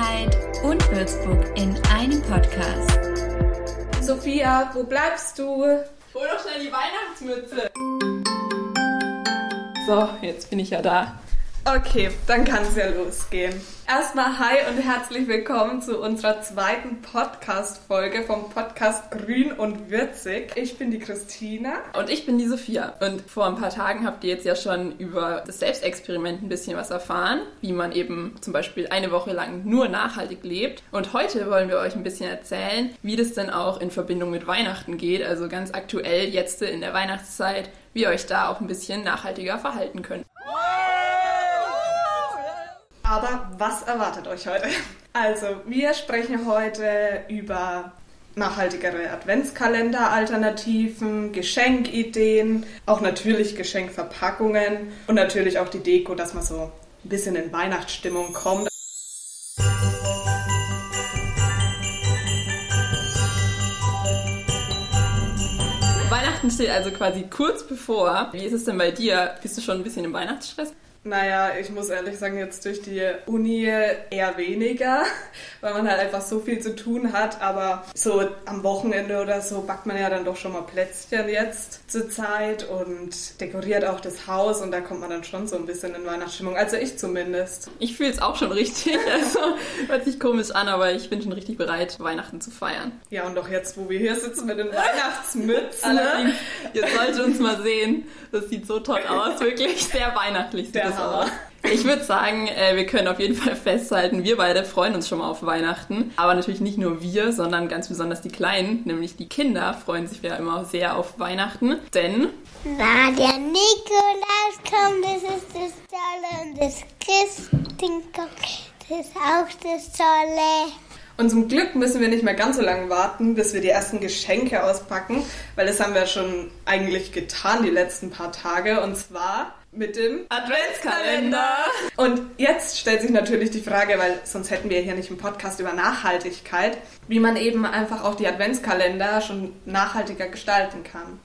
Freiheit und Würzburg in einem Podcast. Sophia, wo bleibst du? Hol doch schnell die Weihnachtsmütze. So, jetzt bin ich ja da. Okay, dann kann es ja losgehen. Erstmal hi und herzlich willkommen zu unserer zweiten Podcast-Folge vom Podcast Grün und Würzig. Ich bin die Christina. Und ich bin die Sophia. Und vor ein paar Tagen habt ihr jetzt ja schon über das Selbstexperiment ein bisschen was erfahren, wie man eben zum Beispiel eine Woche lang nur nachhaltig lebt. Und heute wollen wir euch ein bisschen erzählen, wie das denn auch in Verbindung mit Weihnachten geht, also ganz aktuell jetzt in der Weihnachtszeit, wie ihr euch da auch ein bisschen nachhaltiger verhalten könnt. Aber was erwartet euch heute? Also, wir sprechen heute über nachhaltigere Adventskalender-Alternativen, Geschenkideen, auch natürlich Geschenkverpackungen und natürlich auch die Deko, dass man so ein bisschen in Weihnachtsstimmung kommt. Weihnachten steht also quasi kurz bevor. Wie ist es denn bei dir? Bist du schon ein bisschen im Weihnachtsstress? Naja, ich muss ehrlich sagen, jetzt durch die Uni eher weniger, weil man halt einfach so viel zu tun hat. Aber so am Wochenende oder so backt man ja dann doch schon mal Plätzchen jetzt zur Zeit und dekoriert auch das Haus und da kommt man dann schon so ein bisschen in Weihnachtsstimmung. Also ich zumindest. Ich fühle es auch schon richtig. Also hört sich komisch an, aber ich bin schon richtig bereit, Weihnachten zu feiern. Ja, und doch jetzt, wo wir hier sitzen mit den Weihnachtsmützen. Allerdings, ihr solltet uns mal sehen. Das sieht so toll aus. Wirklich sehr weihnachtlich. Der Hammer. Ich würde sagen, äh, wir können auf jeden Fall festhalten, wir beide freuen uns schon mal auf Weihnachten. Aber natürlich nicht nur wir, sondern ganz besonders die Kleinen, nämlich die Kinder, freuen sich ja immer sehr auf Weihnachten. Denn Na, der Nikolaus kommt, das ist das Tolle. Und das Christkind kommt, das ist auch das Tolle. Und zum Glück müssen wir nicht mehr ganz so lange warten, bis wir die ersten Geschenke auspacken, weil das haben wir schon eigentlich getan die letzten paar Tage und zwar mit dem Adventskalender. Und jetzt stellt sich natürlich die Frage, weil sonst hätten wir hier nicht einen Podcast über Nachhaltigkeit, wie man eben einfach auch die Adventskalender schon nachhaltiger gestalten kann.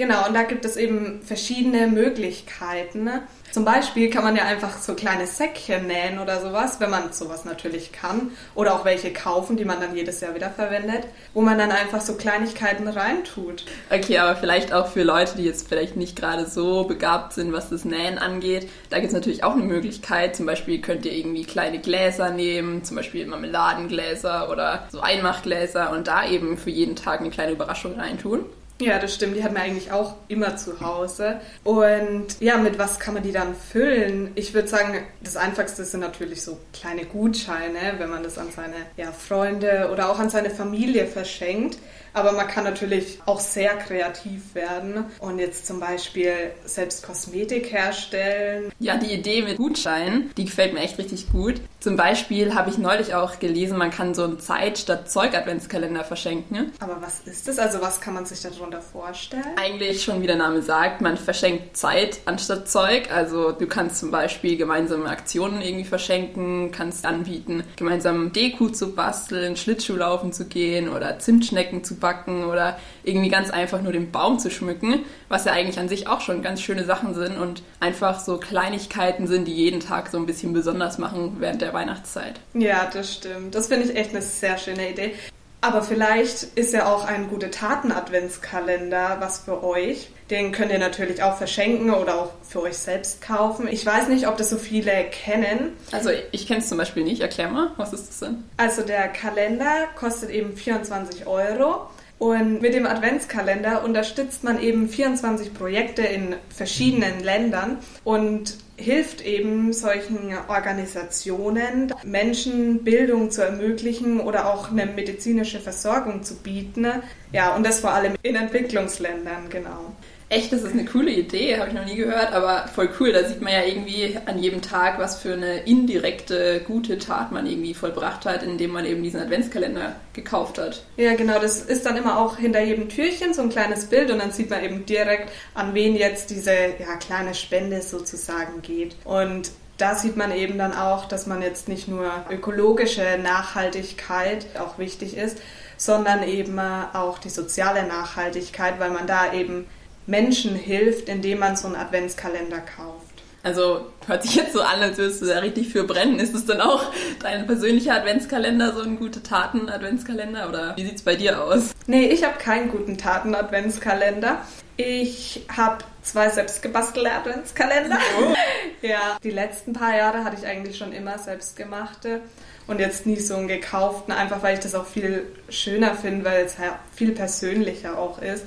Genau, und da gibt es eben verschiedene Möglichkeiten. ne? Zum Beispiel kann man ja einfach so kleine Säckchen nähen oder sowas, wenn man sowas natürlich kann. Oder auch welche kaufen, die man dann jedes Jahr wieder verwendet, wo man dann einfach so Kleinigkeiten reintut. Okay, aber vielleicht auch für Leute, die jetzt vielleicht nicht gerade so begabt sind, was das Nähen angeht. Da gibt es natürlich auch eine Möglichkeit. Zum Beispiel könnt ihr irgendwie kleine Gläser nehmen, zum Beispiel Marmeladengläser oder so Einmachgläser und da eben für jeden Tag eine kleine Überraschung reintun. Ja, das stimmt. Die hat man eigentlich auch immer zu Hause. Und ja, mit was kann man die dann füllen? Ich würde sagen, das Einfachste sind natürlich so kleine Gutscheine, wenn man das an seine ja, Freunde oder auch an seine Familie verschenkt. Aber man kann natürlich auch sehr kreativ werden und jetzt zum Beispiel selbst Kosmetik herstellen. Ja, die Idee mit Gutscheinen, die gefällt mir echt richtig gut. Zum Beispiel habe ich neulich auch gelesen, man kann so einen Zeit statt Zeug-Adventskalender verschenken. Aber was ist das? Also was kann man sich darunter vorstellen? Eigentlich schon wie der Name sagt, man verschenkt Zeit anstatt Zeug. Also du kannst zum Beispiel gemeinsame Aktionen irgendwie verschenken, kannst anbieten, gemeinsam Deko zu basteln, Schlittschuhlaufen zu gehen oder Zimtschnecken zu backen oder irgendwie ganz einfach nur den Baum zu schmücken, was ja eigentlich an sich auch schon ganz schöne Sachen sind und einfach so Kleinigkeiten sind, die jeden Tag so ein bisschen besonders machen während der Weihnachtszeit. Ja, das stimmt. Das finde ich echt eine sehr schöne Idee. Aber vielleicht ist ja auch ein gute Taten-Adventskalender was für euch. Den könnt ihr natürlich auch verschenken oder auch für euch selbst kaufen. Ich weiß nicht, ob das so viele kennen. Also ich kenne es zum Beispiel nicht. Erklär mal, was ist das denn? Also der Kalender kostet eben 24 Euro. Und mit dem Adventskalender unterstützt man eben 24 Projekte in verschiedenen Ländern und hilft eben solchen Organisationen, Menschen Bildung zu ermöglichen oder auch eine medizinische Versorgung zu bieten. Ja, und das vor allem in Entwicklungsländern, genau. Echt, das ist eine coole Idee, habe ich noch nie gehört, aber voll cool. Da sieht man ja irgendwie an jedem Tag, was für eine indirekte gute Tat man irgendwie vollbracht hat, indem man eben diesen Adventskalender gekauft hat. Ja, genau, das ist dann immer auch hinter jedem Türchen so ein kleines Bild und dann sieht man eben direkt, an wen jetzt diese ja, kleine Spende sozusagen geht. Und da sieht man eben dann auch, dass man jetzt nicht nur ökologische Nachhaltigkeit auch wichtig ist, sondern eben auch die soziale Nachhaltigkeit, weil man da eben Menschen hilft, indem man so einen Adventskalender kauft. Also hört sich jetzt so an, als würdest du da richtig für brennen. Ist es dann auch dein persönlicher Adventskalender, so ein gute Taten-Adventskalender? Oder wie sieht es bei dir aus? Nee, ich habe keinen guten Taten-Adventskalender. Ich habe zwei selbstgebastelte Adventskalender. Oh. ja, die letzten paar Jahre hatte ich eigentlich schon immer selbstgemachte und jetzt nie so einen gekauften, einfach weil ich das auch viel schöner finde, weil es ja viel persönlicher auch ist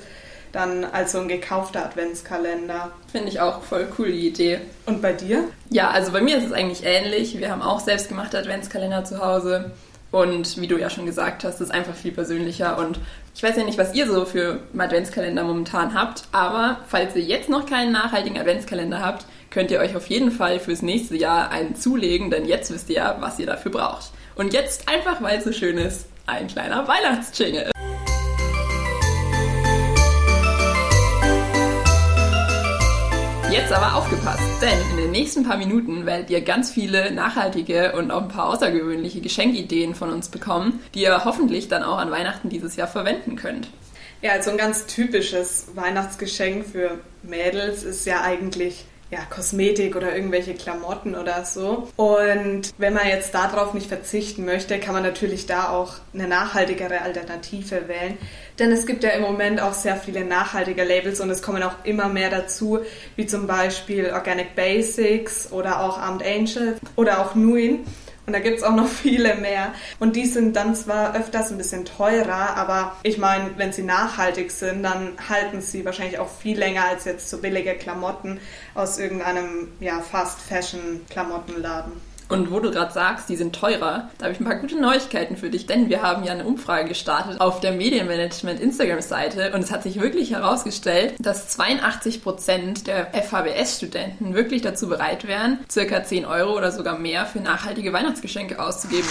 dann als so ein gekaufter Adventskalender. Finde ich auch voll cool die Idee. Und bei dir? Ja, also bei mir ist es eigentlich ähnlich. Wir haben auch selbstgemachte Adventskalender zu Hause. Und wie du ja schon gesagt hast, ist einfach viel persönlicher. Und ich weiß ja nicht, was ihr so für Adventskalender momentan habt, aber falls ihr jetzt noch keinen nachhaltigen Adventskalender habt, könnt ihr euch auf jeden Fall fürs nächste Jahr einen zulegen, denn jetzt wisst ihr ja, was ihr dafür braucht. Und jetzt einfach, weil es so schön ist, ein kleiner Weihnachtsjingle. Jetzt aber aufgepasst, denn in den nächsten paar Minuten werdet ihr ganz viele nachhaltige und auch ein paar außergewöhnliche Geschenkideen von uns bekommen, die ihr hoffentlich dann auch an Weihnachten dieses Jahr verwenden könnt. Ja, also ein ganz typisches Weihnachtsgeschenk für Mädels ist ja eigentlich ja, Kosmetik oder irgendwelche Klamotten oder so. Und wenn man jetzt darauf nicht verzichten möchte, kann man natürlich da auch eine nachhaltigere Alternative wählen. Denn es gibt ja im Moment auch sehr viele nachhaltige Labels und es kommen auch immer mehr dazu, wie zum Beispiel Organic Basics oder auch Armed Angels oder auch Nuin. Und da gibt es auch noch viele mehr. Und die sind dann zwar öfters ein bisschen teurer, aber ich meine, wenn sie nachhaltig sind, dann halten sie wahrscheinlich auch viel länger als jetzt so billige Klamotten aus irgendeinem ja, Fast-Fashion-Klamottenladen. Und wo du gerade sagst, die sind teurer, da habe ich ein paar gute Neuigkeiten für dich, denn wir haben ja eine Umfrage gestartet auf der Medienmanagement Instagram-Seite und es hat sich wirklich herausgestellt, dass 82 Prozent der FHBS-Studenten wirklich dazu bereit wären, circa 10 Euro oder sogar mehr für nachhaltige Weihnachtsgeschenke auszugeben.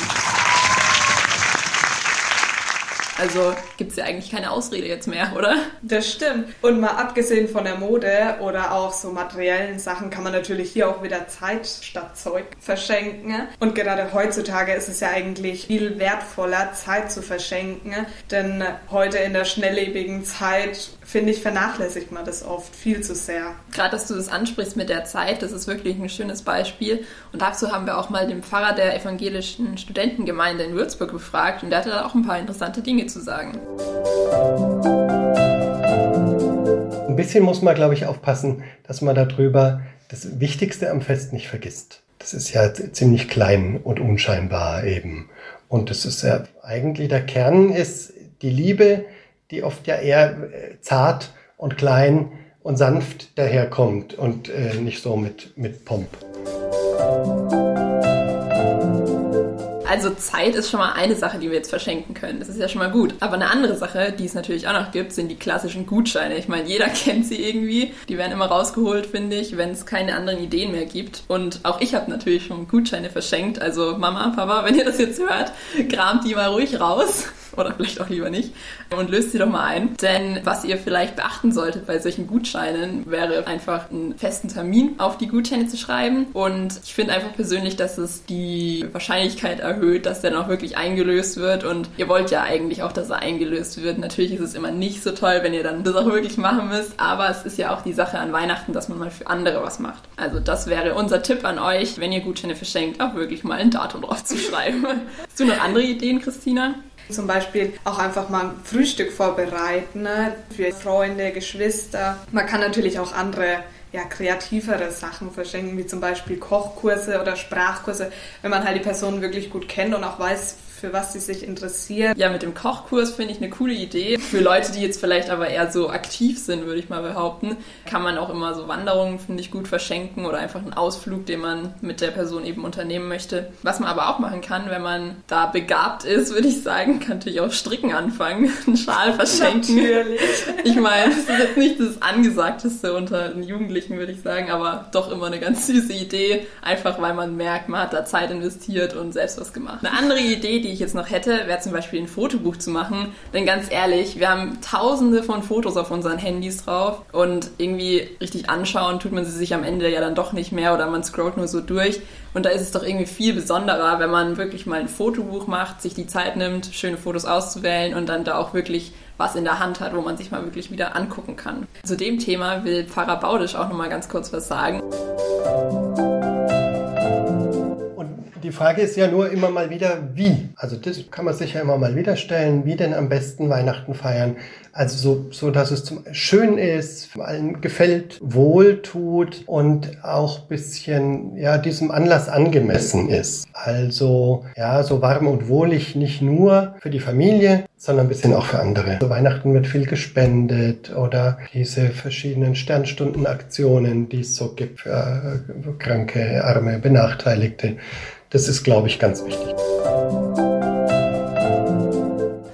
Also gibt es ja eigentlich keine Ausrede jetzt mehr, oder? Das stimmt. Und mal abgesehen von der Mode oder auch so materiellen Sachen kann man natürlich hier auch wieder Zeit statt Zeug verschenken. Und gerade heutzutage ist es ja eigentlich viel wertvoller, Zeit zu verschenken. Denn heute in der schnelllebigen Zeit finde ich, vernachlässigt man das oft viel zu sehr. Gerade, dass du das ansprichst mit der Zeit, das ist wirklich ein schönes Beispiel. Und dazu haben wir auch mal den Pfarrer der evangelischen Studentengemeinde in Würzburg befragt und der hatte da auch ein paar interessante Dinge zu sagen. Ein bisschen muss man, glaube ich, aufpassen, dass man darüber das Wichtigste am Fest nicht vergisst. Das ist ja ziemlich klein und unscheinbar eben. Und das ist ja eigentlich der Kern ist die Liebe, die oft ja eher äh, zart und klein und sanft daherkommt und äh, nicht so mit, mit Pomp. Also Zeit ist schon mal eine Sache, die wir jetzt verschenken können. Das ist ja schon mal gut. Aber eine andere Sache, die es natürlich auch noch gibt, sind die klassischen Gutscheine. Ich meine, jeder kennt sie irgendwie. Die werden immer rausgeholt, finde ich, wenn es keine anderen Ideen mehr gibt. Und auch ich habe natürlich schon Gutscheine verschenkt. Also Mama, Papa, wenn ihr das jetzt hört, kramt die mal ruhig raus oder vielleicht auch lieber nicht und löst sie doch mal ein. Denn was ihr vielleicht beachten solltet bei solchen Gutscheinen, wäre einfach einen festen Termin auf die Gutscheine zu schreiben. Und ich finde einfach persönlich, dass es die Wahrscheinlichkeit erhöht, dass der noch wirklich eingelöst wird. Und ihr wollt ja eigentlich auch, dass er eingelöst wird. Natürlich ist es immer nicht so toll, wenn ihr dann das auch wirklich machen müsst. Aber es ist ja auch die Sache an Weihnachten, dass man mal für andere was macht. Also das wäre unser Tipp an euch, wenn ihr Gutscheine verschenkt, auch wirklich mal ein Datum drauf zu schreiben. Hast du noch andere Ideen, Christina? Zum Beispiel auch einfach mal ein Frühstück vorbereiten ne? für Freunde, Geschwister. Man kann natürlich auch andere ja, kreativere Sachen verschenken, wie zum Beispiel Kochkurse oder Sprachkurse, wenn man halt die Person wirklich gut kennt und auch weiß, für was sie sich interessieren. Ja, mit dem Kochkurs finde ich eine coole Idee. Für Leute, die jetzt vielleicht aber eher so aktiv sind, würde ich mal behaupten, kann man auch immer so Wanderungen, finde ich, gut verschenken oder einfach einen Ausflug, den man mit der Person eben unternehmen möchte. Was man aber auch machen kann, wenn man da begabt ist, würde ich sagen, kann natürlich auch Stricken anfangen, einen Schal verschenken. Natürlich. Ich meine, das ist jetzt nicht das Angesagteste unter den Jugendlichen, würde ich sagen, aber doch immer eine ganz süße Idee, einfach weil man merkt, man hat da Zeit investiert und selbst was gemacht. Eine andere Idee, die ich jetzt noch hätte, wäre zum Beispiel ein Fotobuch zu machen. Denn ganz ehrlich, wir haben tausende von Fotos auf unseren Handys drauf und irgendwie richtig anschauen tut man sie sich am Ende ja dann doch nicht mehr oder man scrollt nur so durch. Und da ist es doch irgendwie viel besonderer, wenn man wirklich mal ein Fotobuch macht, sich die Zeit nimmt, schöne Fotos auszuwählen und dann da auch wirklich was in der Hand hat, wo man sich mal wirklich wieder angucken kann. Zu dem Thema will Pfarrer Baudisch auch nochmal ganz kurz was sagen. Die Frage ist ja nur immer mal wieder, wie. Also das kann man sich ja immer mal wieder stellen, wie denn am besten Weihnachten feiern. Also so, so dass es zum schön ist, allen gefällt, wohl tut und auch bisschen ja diesem Anlass angemessen ist. Also ja, so warm und wohlig nicht nur für die Familie, sondern ein bisschen auch für andere. So Weihnachten wird viel gespendet oder diese verschiedenen Sternstundenaktionen, die es so gibt für äh, kranke, arme, benachteiligte. Das ist, glaube ich, ganz wichtig.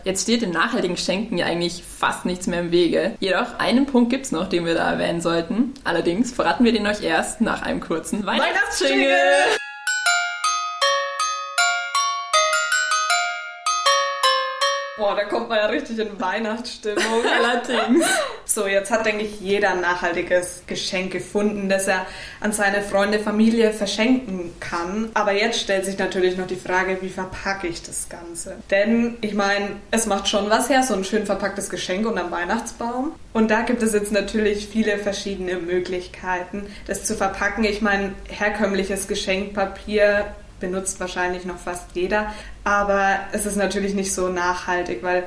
Jetzt steht im nachhaltigen Schenken ja eigentlich fast nichts mehr im Wege. Jedoch einen Punkt gibt es noch, den wir da erwähnen sollten. Allerdings verraten wir den euch erst nach einem kurzen Weihnachtsjingle. Boah, da kommt man ja richtig in Weihnachtsstimmung. Allerdings. So, jetzt hat, denke ich, jeder ein nachhaltiges Geschenk gefunden, das er an seine Freunde, Familie verschenken kann. Aber jetzt stellt sich natürlich noch die Frage, wie verpacke ich das Ganze? Denn, ich meine, es macht schon was her, so ein schön verpacktes Geschenk unterm Weihnachtsbaum. Und da gibt es jetzt natürlich viele verschiedene Möglichkeiten, das zu verpacken. Ich meine, herkömmliches Geschenkpapier benutzt wahrscheinlich noch fast jeder, aber es ist natürlich nicht so nachhaltig, weil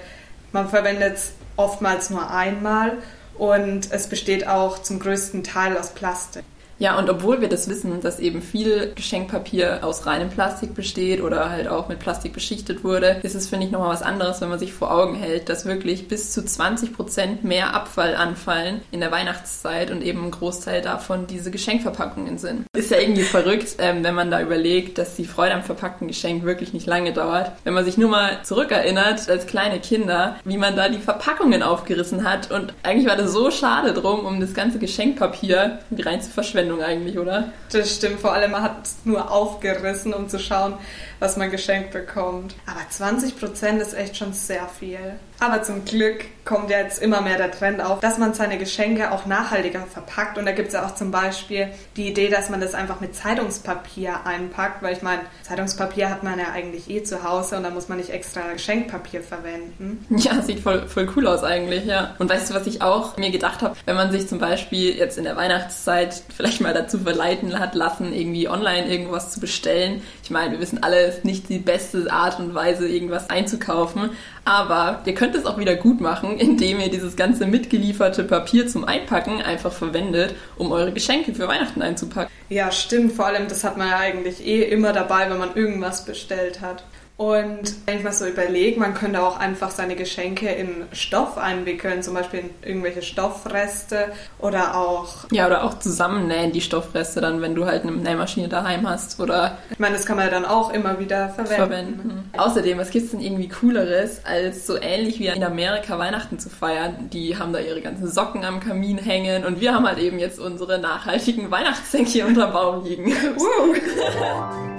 man verwendet es oftmals nur einmal und es besteht auch zum größten Teil aus Plastik. Ja, und obwohl wir das wissen, dass eben viel Geschenkpapier aus reinem Plastik besteht oder halt auch mit Plastik beschichtet wurde, ist es, finde ich, nochmal was anderes, wenn man sich vor Augen hält, dass wirklich bis zu 20 Prozent mehr Abfall anfallen in der Weihnachtszeit und eben ein Großteil davon diese Geschenkverpackungen sind. Ist ja irgendwie verrückt, ähm, wenn man da überlegt, dass die Freude am verpackten Geschenk wirklich nicht lange dauert. Wenn man sich nur mal zurückerinnert, als kleine Kinder, wie man da die Verpackungen aufgerissen hat und eigentlich war das so schade drum, um das ganze Geschenkpapier rein zu verschwenden Verschwendung eigentlich, oder? Das stimmt, vor allem man hat es nur aufgerissen, um zu schauen, was man geschenkt bekommt. Aber 20 Prozent ist echt schon sehr viel. Aber zum Glück kommt ja jetzt immer mehr der Trend auf, dass man seine Geschenke auch nachhaltiger verpackt. Und da gibt es ja auch zum Beispiel die Idee, dass man das einfach mit Zeitungspapier einpackt, weil ich meine, Zeitungspapier hat man ja eigentlich eh zu Hause und da muss man nicht extra Geschenkpapier verwenden. Ja, sieht voll, voll cool aus eigentlich, ja. Und weißt du, was ich auch mir gedacht habe, wenn man sich zum Beispiel jetzt in der Weihnachtszeit vielleicht mal dazu verleiten hat lassen, irgendwie online irgendwas zu bestellen. Ich meine, wir wissen alle, es ist nicht die beste Art und Weise, irgendwas einzukaufen. Aber ihr könnt es auch wieder gut machen, indem ihr dieses ganze mitgelieferte Papier zum Einpacken einfach verwendet, um eure Geschenke für Weihnachten einzupacken. Ja, stimmt. Vor allem, das hat man ja eigentlich eh immer dabei, wenn man irgendwas bestellt hat. Und wenn ich mal so überlege, man könnte auch einfach seine Geschenke in Stoff einwickeln, zum Beispiel in irgendwelche Stoffreste oder auch. Ja, oder auch zusammennähen, die Stoffreste dann, wenn du halt eine Nähmaschine daheim hast. Oder. Ich meine, das kann man dann auch immer wieder verwenden. verwenden. Außerdem, was gibt es denn irgendwie Cooleres, als so ähnlich wie in Amerika Weihnachten zu feiern? Die haben da ihre ganzen Socken am Kamin hängen und wir haben halt eben jetzt unsere nachhaltigen Weihnachtssäcke hier unter Baum liegen. Uh.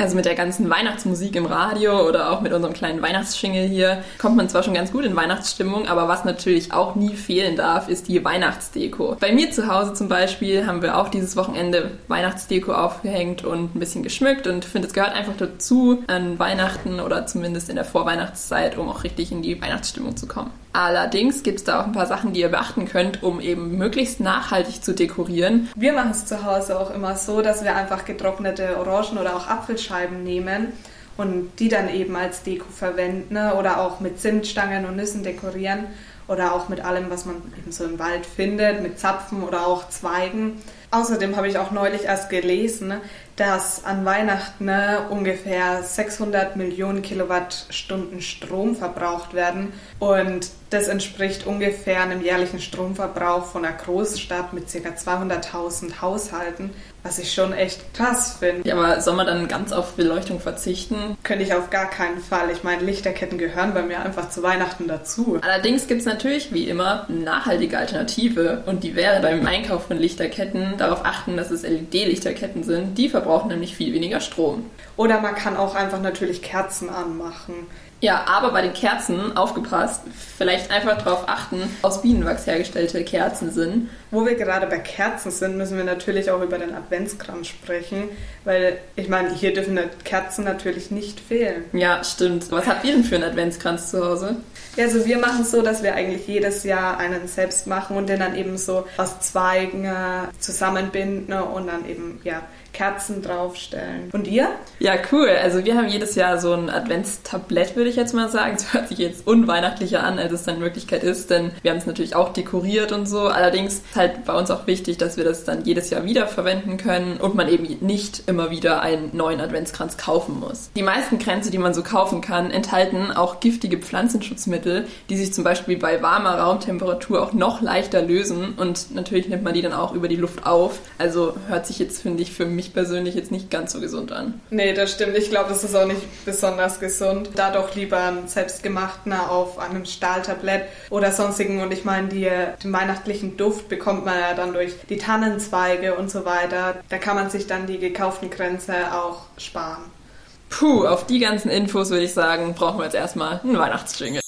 Also mit der ganzen Weihnachtsmusik im Radio oder auch mit unserem kleinen Weihnachtsschingel hier kommt man zwar schon ganz gut in Weihnachtsstimmung, aber was natürlich auch nie fehlen darf, ist die Weihnachtsdeko. Bei mir zu Hause zum Beispiel haben wir auch dieses Wochenende Weihnachtsdeko aufgehängt und ein bisschen geschmückt und finde, es gehört einfach dazu an Weihnachten oder zumindest in der Vorweihnachtszeit, um auch richtig in die Weihnachtsstimmung zu kommen. Allerdings gibt es da auch ein paar Sachen, die ihr beachten könnt, um eben möglichst nachhaltig zu dekorieren. Wir machen es zu Hause auch immer so, dass wir einfach getrocknete Orangen oder auch Apfelscheiben nehmen und die dann eben als Deko verwenden ne? oder auch mit Zimtstangen und Nüssen dekorieren oder auch mit allem, was man eben so im Wald findet, mit Zapfen oder auch Zweigen. Außerdem habe ich auch neulich erst gelesen, dass an Weihnachten ne, ungefähr 600 Millionen Kilowattstunden Strom verbraucht werden und das entspricht ungefähr einem jährlichen Stromverbrauch von einer Großstadt mit ca. 200.000 Haushalten, was ich schon echt krass finde. Ja, aber soll man dann ganz auf Beleuchtung verzichten? Könnte ich auf gar keinen Fall. Ich meine, Lichterketten gehören bei mir einfach zu Weihnachten dazu. Allerdings gibt es natürlich, wie immer, eine nachhaltige Alternative und die wäre beim Einkauf von Lichterketten darauf achten, dass es LED-Lichterketten sind. Die verbrauchen nämlich viel weniger Strom. Oder man kann auch einfach natürlich Kerzen anmachen Ja, aber bei den Kerzen, aufgepasst, vielleicht einfach darauf achten, aus Bienenwachs hergestellte Kerzen sind. Wo wir gerade bei Kerzen sind, müssen wir natürlich auch über den Adventskranz sprechen, weil ich meine, hier dürfen Kerzen natürlich nicht fehlen. Ja, stimmt. Was habt ihr denn für einen Adventskranz zu Hause? Ja, also wir machen es so, dass wir eigentlich jedes Jahr einen selbst machen und den dann eben so aus Zweigen äh, zusammenbinden und dann eben, ja, Kerzen draufstellen. Und ihr? Ja, cool. Also wir haben jedes Jahr so ein Adventstablett, würde ich jetzt mal sagen. Es hört sich jetzt unweihnachtlicher an, als es dann in Wirklichkeit ist, denn wir haben es natürlich auch dekoriert und so. Allerdings ist halt bei uns auch wichtig, dass wir das dann jedes Jahr wieder verwenden können und man eben nicht immer wieder einen neuen Adventskranz kaufen muss. Die meisten Kränze, die man so kaufen kann, enthalten auch giftige Pflanzenschutzmittel, die sich zum Beispiel bei warmer Raumtemperatur auch noch leichter lösen und natürlich nimmt man die dann auch über die Luft auf. Also hört sich jetzt, finde ich, für mich mich persönlich jetzt nicht ganz so gesund an. Nee, das stimmt. Ich glaube, das ist auch nicht besonders gesund. Da doch lieber ein selbstgemachten auf einem Stahltablett oder sonstigen. Und ich meine, die, den weihnachtlichen Duft bekommt man ja dann durch die Tannenzweige und so weiter. Da kann man sich dann die gekauften Grenze auch sparen. Puh, auf die ganzen Infos würde ich sagen, brauchen wir jetzt erstmal einen Weihnachtsjingle.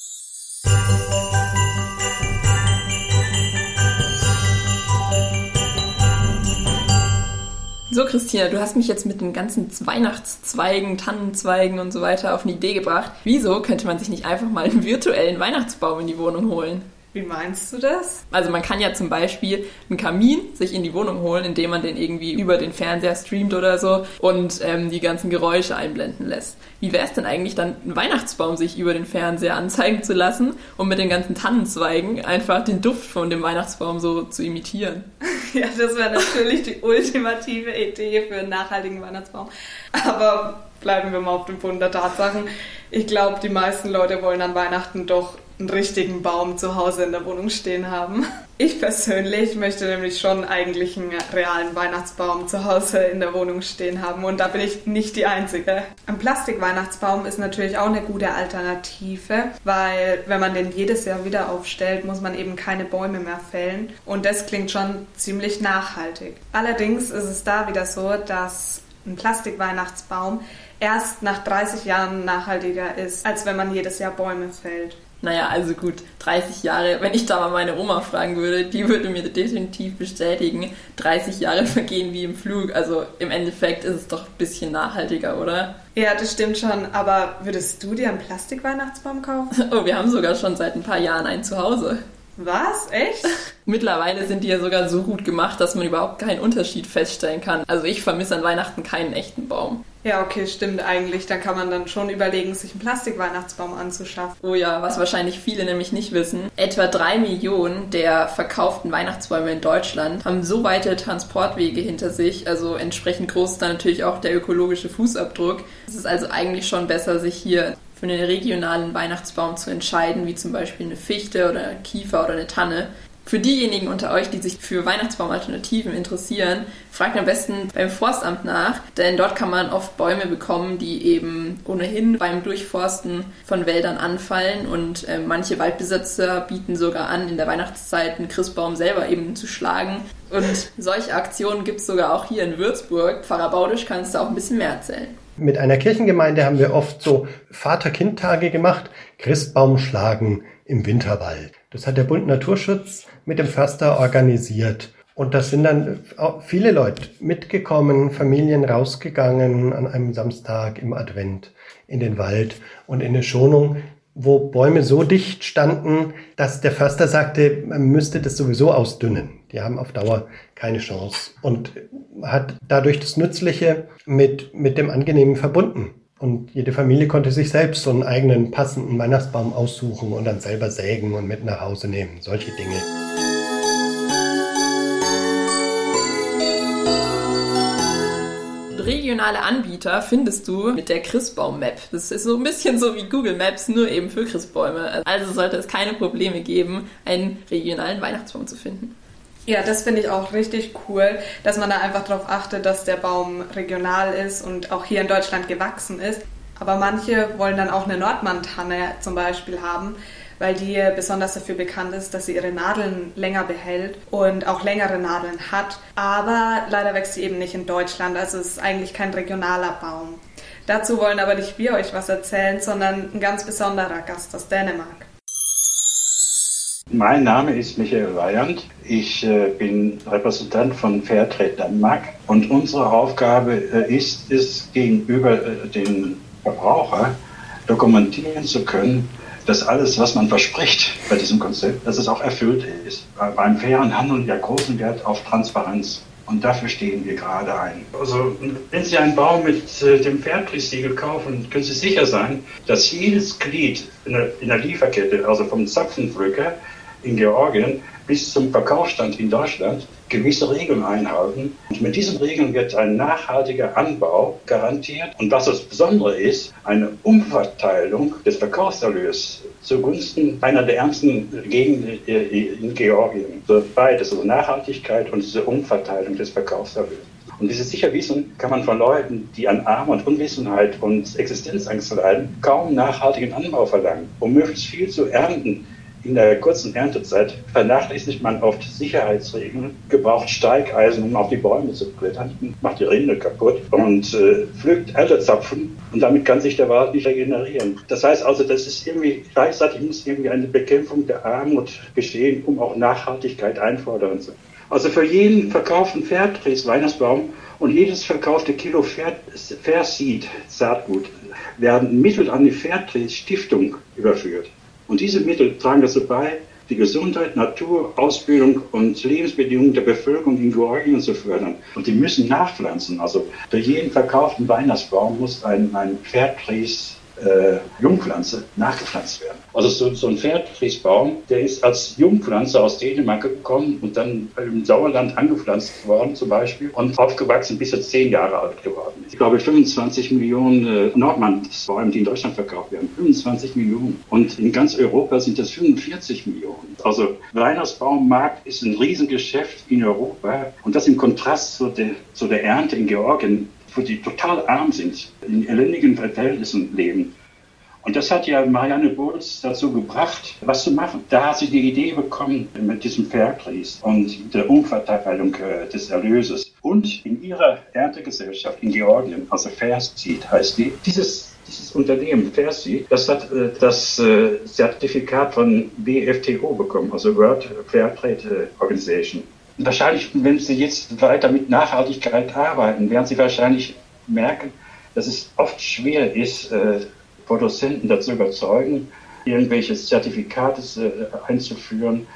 Christina, du hast mich jetzt mit den ganzen Weihnachtszweigen, Tannenzweigen und so weiter auf eine Idee gebracht. Wieso könnte man sich nicht einfach mal einen virtuellen Weihnachtsbaum in die Wohnung holen? Wie meinst du das? Also man kann ja zum Beispiel einen Kamin sich in die Wohnung holen, indem man den irgendwie über den Fernseher streamt oder so und ähm, die ganzen Geräusche einblenden lässt. Wie wäre es denn eigentlich dann, einen Weihnachtsbaum sich über den Fernseher anzeigen zu lassen und mit den ganzen Tannenzweigen einfach den Duft von dem Weihnachtsbaum so zu imitieren? Ja, das wäre natürlich die ultimative Idee für einen nachhaltigen Weihnachtsbaum. Aber bleiben wir mal auf dem Boden der Tatsachen. Ich glaube, die meisten Leute wollen an Weihnachten doch einen richtigen Baum zu Hause in der Wohnung stehen haben. Ich persönlich möchte nämlich schon eigentlich einen realen Weihnachtsbaum zu Hause in der Wohnung stehen haben und da bin ich nicht die Einzige. Ein Plastikweihnachtsbaum ist natürlich auch eine gute Alternative, weil wenn man den jedes Jahr wieder aufstellt, muss man eben keine Bäume mehr fällen und das klingt schon ziemlich nachhaltig. Allerdings ist es da wieder so, dass ein Plastikweihnachtsbaum erst nach 30 Jahren nachhaltiger ist, als wenn man jedes Jahr Bäume fällt. Naja, also gut, 30 Jahre, wenn ich da mal meine Oma fragen würde, die würde mir definitiv bestätigen, 30 Jahre vergehen wie im Flug. Also im Endeffekt ist es doch ein bisschen nachhaltiger, oder? Ja, das stimmt schon, aber würdest du dir einen Plastikweihnachtsbaum kaufen? Oh, wir haben sogar schon seit ein paar Jahren einen zu Hause. Was? Echt? Mittlerweile sind die ja sogar so gut gemacht, dass man überhaupt keinen Unterschied feststellen kann. Also ich vermisse an Weihnachten keinen echten Baum. Ja, okay, stimmt eigentlich. Da kann man dann schon überlegen, sich einen Plastikweihnachtsbaum anzuschaffen. Oh ja, was wahrscheinlich viele nämlich nicht wissen. Etwa drei Millionen der verkauften Weihnachtsbäume in Deutschland haben so weite Transportwege hinter sich. Also entsprechend groß ist dann natürlich auch der ökologische Fußabdruck. Es ist also eigentlich schon besser, sich hier für einen regionalen Weihnachtsbaum zu entscheiden, wie zum Beispiel eine Fichte oder eine Kiefer oder eine Tanne. Für diejenigen unter euch, die sich für Weihnachtsbaumalternativen interessieren, fragt am besten beim Forstamt nach, denn dort kann man oft Bäume bekommen, die eben ohnehin beim Durchforsten von Wäldern anfallen und äh, manche Waldbesitzer bieten sogar an, in der Weihnachtszeit einen Christbaum selber eben zu schlagen. Und solche Aktionen gibt es sogar auch hier in Würzburg. Pfarrer Baudisch kannst du auch ein bisschen mehr erzählen. Mit einer Kirchengemeinde haben wir oft so Vater-Kind-Tage gemacht, Christbaum schlagen im Winterwald. Das hat der Bund Naturschutz mit dem Förster organisiert. Und da sind dann viele Leute mitgekommen, Familien rausgegangen an einem Samstag im Advent in den Wald und in eine Schonung, wo Bäume so dicht standen, dass der Förster sagte, man müsste das sowieso ausdünnen. Die haben auf Dauer keine Chance und hat dadurch das Nützliche mit, mit dem Angenehmen verbunden. Und jede Familie konnte sich selbst so einen eigenen passenden Weihnachtsbaum aussuchen und dann selber sägen und mit nach Hause nehmen. Solche Dinge. Regionale Anbieter findest du mit der Christbaum-Map. Das ist so ein bisschen so wie Google Maps, nur eben für Christbäume. Also sollte es keine Probleme geben, einen regionalen Weihnachtsbaum zu finden. Ja, das finde ich auch richtig cool, dass man da einfach darauf achtet, dass der Baum regional ist und auch hier in Deutschland gewachsen ist. Aber manche wollen dann auch eine Nordmann-Tanne zum Beispiel haben, weil die besonders dafür bekannt ist, dass sie ihre Nadeln länger behält und auch längere Nadeln hat. Aber leider wächst sie eben nicht in Deutschland, also es ist eigentlich kein regionaler Baum. Dazu wollen aber nicht wir euch was erzählen, sondern ein ganz besonderer Gast aus Dänemark. Mein Name ist Michael Weyand. Ich äh, bin Repräsentant von Fairtrade Danmark und unsere Aufgabe äh, ist es, gegenüber äh, den Verbraucher dokumentieren zu können, dass alles, was man verspricht bei diesem Konzept, dass es auch erfüllt ist. Beim fairen Handel ja großen Wert auf Transparenz. Und dafür stehen wir gerade ein. Also, wenn Sie einen Baum mit äh, dem Fairtrade-Siegel kaufen, können Sie sicher sein, dass jedes Glied in der, in der Lieferkette, also vom Zapfenpflücker in Georgien bis zum Verkaufsstand in Deutschland, gewisse Regeln einhalten. Und mit diesen Regeln wird ein nachhaltiger Anbau garantiert. Und was das Besondere ist, eine Umverteilung des Verkaufserlöses zugunsten einer der ärmsten Gegenden in Georgien. So beides, also Nachhaltigkeit und diese Umverteilung des Verkaufserlöses. Und wie Sie sicher wissen, kann man von Leuten, die an Armut, Unwissenheit und Existenzangst leiden, kaum nachhaltigen Anbau verlangen. Um möglichst viel zu ernten, in der kurzen Erntezeit vernachlässigt man oft Sicherheitsregeln, gebraucht Steigeisen, um auf die Bäume zu klettern, macht die Rinde kaputt und äh, pflückt Erdezapfen und damit kann sich der Wald nicht regenerieren. Das heißt also, das ist irgendwie, gleichzeitig muss irgendwie eine Bekämpfung der Armut geschehen, um auch Nachhaltigkeit einfordern zu können. Also für jeden verkauften Fairtrade Weihnachtsbaum und jedes verkaufte Kilo Fair, Seed Saatgut werden Mittel an die Fairtrade Stiftung überführt. Und diese Mittel tragen dazu bei, die Gesundheit, Natur, Ausbildung und Lebensbedingungen der Bevölkerung in Georgien zu fördern. Und die müssen nachpflanzen. Also für jeden verkauften Weihnachtsbaum muss ein, ein Fairtrade äh, Jungpflanze nachgepflanzt werden. Also so, so ein Pferdfriesbaum, der ist als Jungpflanze aus Dänemark gekommen und dann im Sauerland angepflanzt worden zum Beispiel und aufgewachsen, bis er zehn Jahre alt geworden ist. Ich glaube 25 Millionen äh, Nordmannsbäume, die in Deutschland verkauft werden. 25 Millionen. Und in ganz Europa sind das 45 Millionen. Also Weihnachtsbaummarkt ist ein Riesengeschäft in Europa und das im Kontrast zu der, zu der Ernte in Georgien wo die total arm sind, in elendigen Verhältnissen leben. Und das hat ja Marianne Bulls dazu gebracht, was zu machen. Da hat sie die Idee bekommen mit diesem Fairtrade und der Umverteilung äh, des Erlöses. Und in ihrer Erntegesellschaft in Georgien, also Fairseed heißt die, dieses, dieses Unternehmen Fairseed, das hat äh, das äh, Zertifikat von WFTO bekommen, also World Fairtrade Organization wahrscheinlich, wenn Sie jetzt weiter mit Nachhaltigkeit arbeiten, werden Sie wahrscheinlich merken, dass es oft schwer ist, äh, Produzenten dazu überzeugen, irgendwelche Zertifikate äh, einzuführen,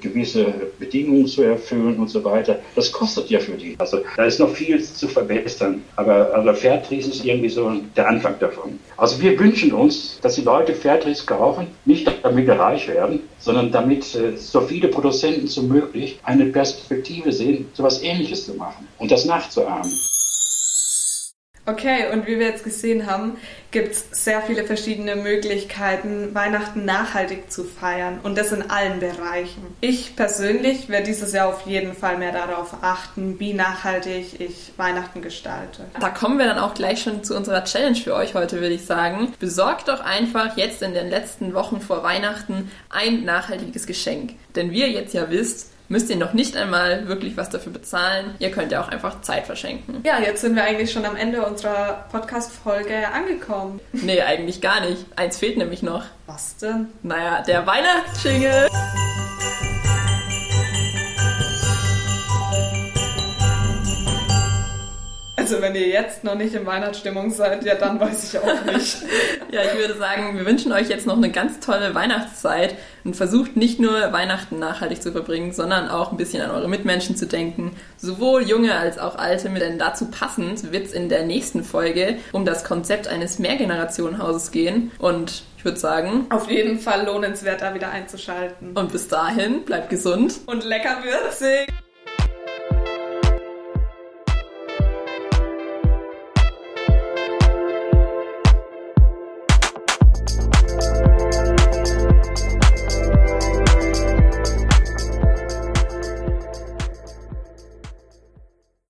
gewisse Bedingungen zu erfüllen und so weiter. Das kostet ja für die. Also da ist noch viel zu verbessern. Aber also Fairtrade ist irgendwie so der Anfang davon. Also wir wünschen uns, dass die Leute Fairtrade kaufen, nicht damit wir reich werden, sondern damit äh, so viele Produzenten wie möglich eine Perspektive sehen, so etwas Ähnliches zu machen und das nachzuahmen. Okay, und wie wir jetzt gesehen haben, gibt es sehr viele verschiedene Möglichkeiten, Weihnachten nachhaltig zu feiern und das in allen Bereichen. Ich persönlich werde dieses Jahr auf jeden Fall mehr darauf achten, wie nachhaltig ich Weihnachten gestalte. Da kommen wir dann auch gleich schon zu unserer Challenge für euch heute, würde ich sagen. Besorgt doch einfach jetzt in den letzten Wochen vor Weihnachten ein nachhaltiges Geschenk. Denn wie ihr jetzt ja wisst, müsst ihr noch nicht einmal wirklich was dafür bezahlen. Ihr könnt ja auch einfach Zeit verschenken. Ja, jetzt sind wir eigentlich schon am Ende unserer Podcast-Folge angekommen. Nee, eigentlich gar nicht. Eins fehlt nämlich noch. Was denn? Naja, der Weihnachtsschingel. Also wenn ihr jetzt noch nicht in Weihnachtsstimmung seid, ja dann weiß ich auch nicht. ja, ich würde sagen, wir wünschen euch jetzt noch eine ganz tolle Weihnachtszeit und versucht nicht nur Weihnachten nachhaltig zu verbringen, sondern auch ein bisschen an eure Mitmenschen zu denken. Sowohl junge als auch alte. Denn dazu passend wird es in der nächsten Folge um das Konzept eines Mehrgenerationenhauses gehen. Und ich würde sagen, auf jeden Fall lohnenswert, da wieder einzuschalten. Und bis dahin, bleibt gesund und lecker würzig.